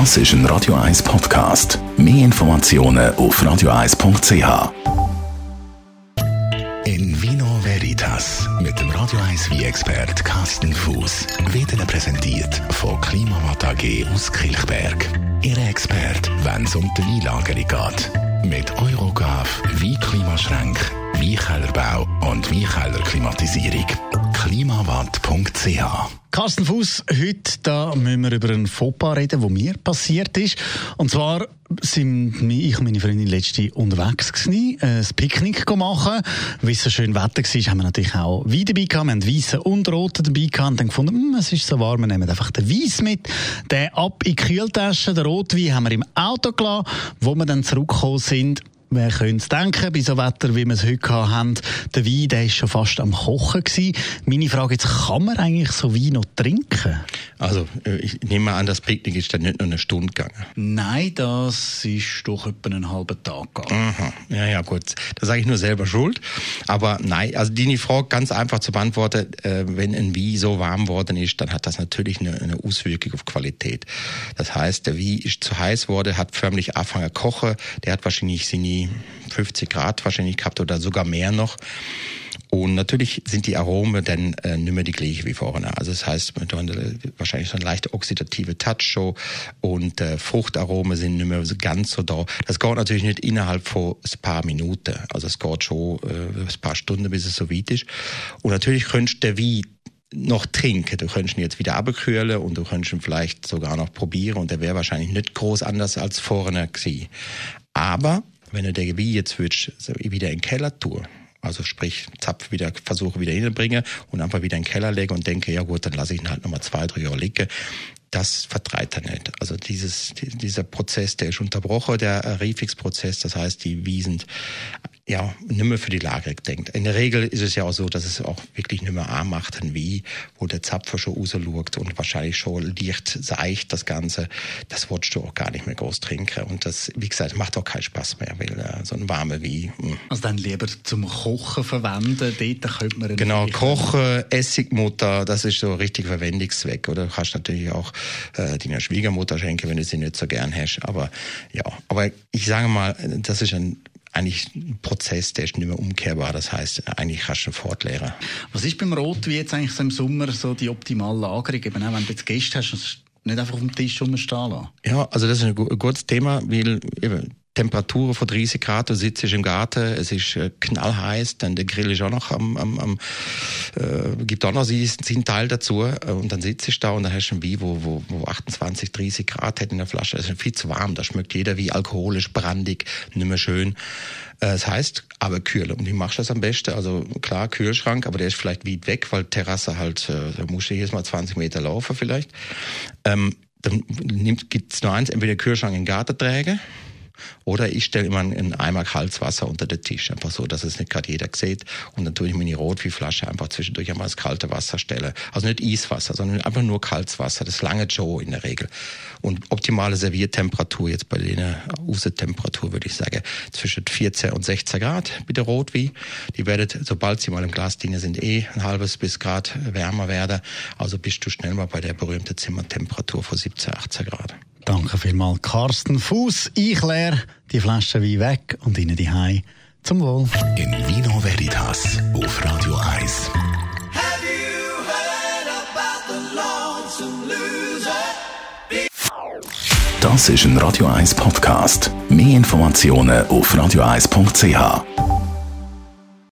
Das ist ein Radio 1 Podcast. Mehr Informationen auf radio1.ch. In Vino Veritas mit dem Radio 1 wie expert Carsten Fuß wird Ihnen präsentiert von Klimawatt AG aus Kilchberg. Ihre Expert, wenn es um die Weinlagerung geht. Mit Eurogav, Weinklimaschränk, Weinkellerbau und Weinkellerklimatisierung. klimawatt.ch Carsten Fuß, heute da müssen wir über einen Fauxpas reden, der mir passiert ist. Und zwar sind ich und meine Freundin letzte unterwegs gewesen, ein Picknick machen. Weil es so schön Wetter war, haben wir natürlich auch Wein dabei gehabt. Wir haben Weissen und Rote dabei gehabt und dann gefunden, hm, es ist so warm, wir nehmen einfach den Weiss mit. Den ab in die Kühltasche, den Rotwein haben wir im Auto gelassen. Wo wir dann zurückgekommen sind, Wer könnte es denken, bei so Wetter, wie wir es heute haben, der Wein, der ist schon fast am Kochen gewesen. Meine Frage jetzt, kann man eigentlich so Wein noch trinken? Also, äh, ich nehme an, das Picknick ist dann nicht nur eine Stunde gegangen. Nein, das ist doch etwa einen halben Tag gegangen. Aha. Ja, ja, gut. Da sage ich nur selber schuld. Aber nein, also die Frage ganz einfach zu beantworten, äh, wenn ein Wein so warm worden ist, dann hat das natürlich eine, eine Auswirkung auf Qualität. Das heißt, der Wein ist zu heiß worden, hat förmlich angefangen zu kochen, der hat wahrscheinlich seine 50 Grad wahrscheinlich gehabt oder sogar mehr noch. Und natürlich sind die Aromen dann äh, nicht mehr die gleichen wie vorne. Also das heißt, man hat wahrscheinlich so eine leichte oxidative Touch show und äh, Fruchtaromen sind nicht mehr so ganz so da. Das geht natürlich nicht innerhalb von ein paar Minuten. Also es geht schon äh, ein paar Stunden, bis es so weit ist. Und natürlich könntest du den Wein noch trinken. Du könntest ihn jetzt wieder abkühlen und du könntest ihn vielleicht sogar noch probieren und der wäre wahrscheinlich nicht groß anders als vorne gewesen. Aber wenn du den Wein jetzt würdest, wieder in den Keller tun, also sprich, Zapf wieder, versuche wieder hinbringen und einfach wieder in den Keller lege und denke, ja gut, dann lasse ich ihn halt nochmal zwei, drei Jahre liegen. Das vertreibt er nicht. Also dieses, dieser Prozess, der ist unterbrochen, der Refix-Prozess. Das heißt, die Wiesen ja, nicht mehr für die Lagerung denkt. In der Regel ist es ja auch so, dass es auch wirklich nicht mehr anmacht, wie, wo der Zapfer schon rausschaut und wahrscheinlich schon leicht seicht, das Ganze. Das wolltest du auch gar nicht mehr groß trinken. Und das, wie gesagt, macht auch keinen Spaß mehr, weil äh, so ein warmer wie. Mh. Hm. Also dann lieber zum Kochen verwenden, dort könnte man Genau, Kochen, Essigmutter, das ist so richtig Verwendungszweck. Oder du kannst natürlich auch äh, deiner Schwiegermutter schenken, wenn du sie nicht so gern hast. Aber ja, aber ich sage mal, das ist ein eigentlich ein Prozess, der ist nicht mehr umkehrbar. Das heißt, eigentlich kannst du fortlehren. Was ist beim Rot wie jetzt eigentlich so im Sommer so die optimale Lagerung? Eben auch wenn du jetzt Gäste hast, nicht einfach auf dem Tisch rumstehen lassen? Ja, also das ist ein gutes Thema, weil eben, Temperaturen von 30 Grad, du sitzt im Garten, es ist äh, knallheiß, dann der Grill ist auch noch am, am, am äh, gibt auch noch seinen Teil dazu äh, und dann sitzt ich da und dann hast du ein Wein, wo, wo, wo 28, 30 Grad hat in der Flasche, das ist viel zu warm, da schmeckt jeder wie alkoholisch, brandig, nicht mehr schön. Äh, das heißt, aber kühl. Und wie machst du das am besten? Also klar, Kühlschrank, aber der ist vielleicht weit weg, weil Terrasse halt, da musst du jedes Mal 20 Meter laufen vielleicht. Ähm, dann gibt es nur eins, entweder Kühlschrank in den Garten trägen, oder ich stelle immer einen Eimer kaltes Wasser unter den Tisch, einfach so, dass es nicht gerade jeder sieht. Und dann tue ich meine Rotweinflasche einfach zwischendurch einmal das kalte Wasser stelle. Also nicht Eiswasser, sondern einfach nur kaltes Wasser. Das lange Joe in der Regel. Und optimale Serviertemperatur jetzt bei der Außentemperatur würde ich sagen zwischen 14 und 16 Grad mit der Rotwein. Die werdet, sobald sie mal im Glas dienen, sind eh ein halbes bis Grad wärmer werden. Also bist du schnell mal bei der berühmten Zimmertemperatur von 17, 18 Grad. Danke vielmals, Carsten Fuß. Ich leere die Flasche Wein weg und Ihnen die Hai zum Wohl. In Vino Veritas auf Radio 1. Das ist ein Radio 1 Podcast. Mehr Informationen auf radio1.ch.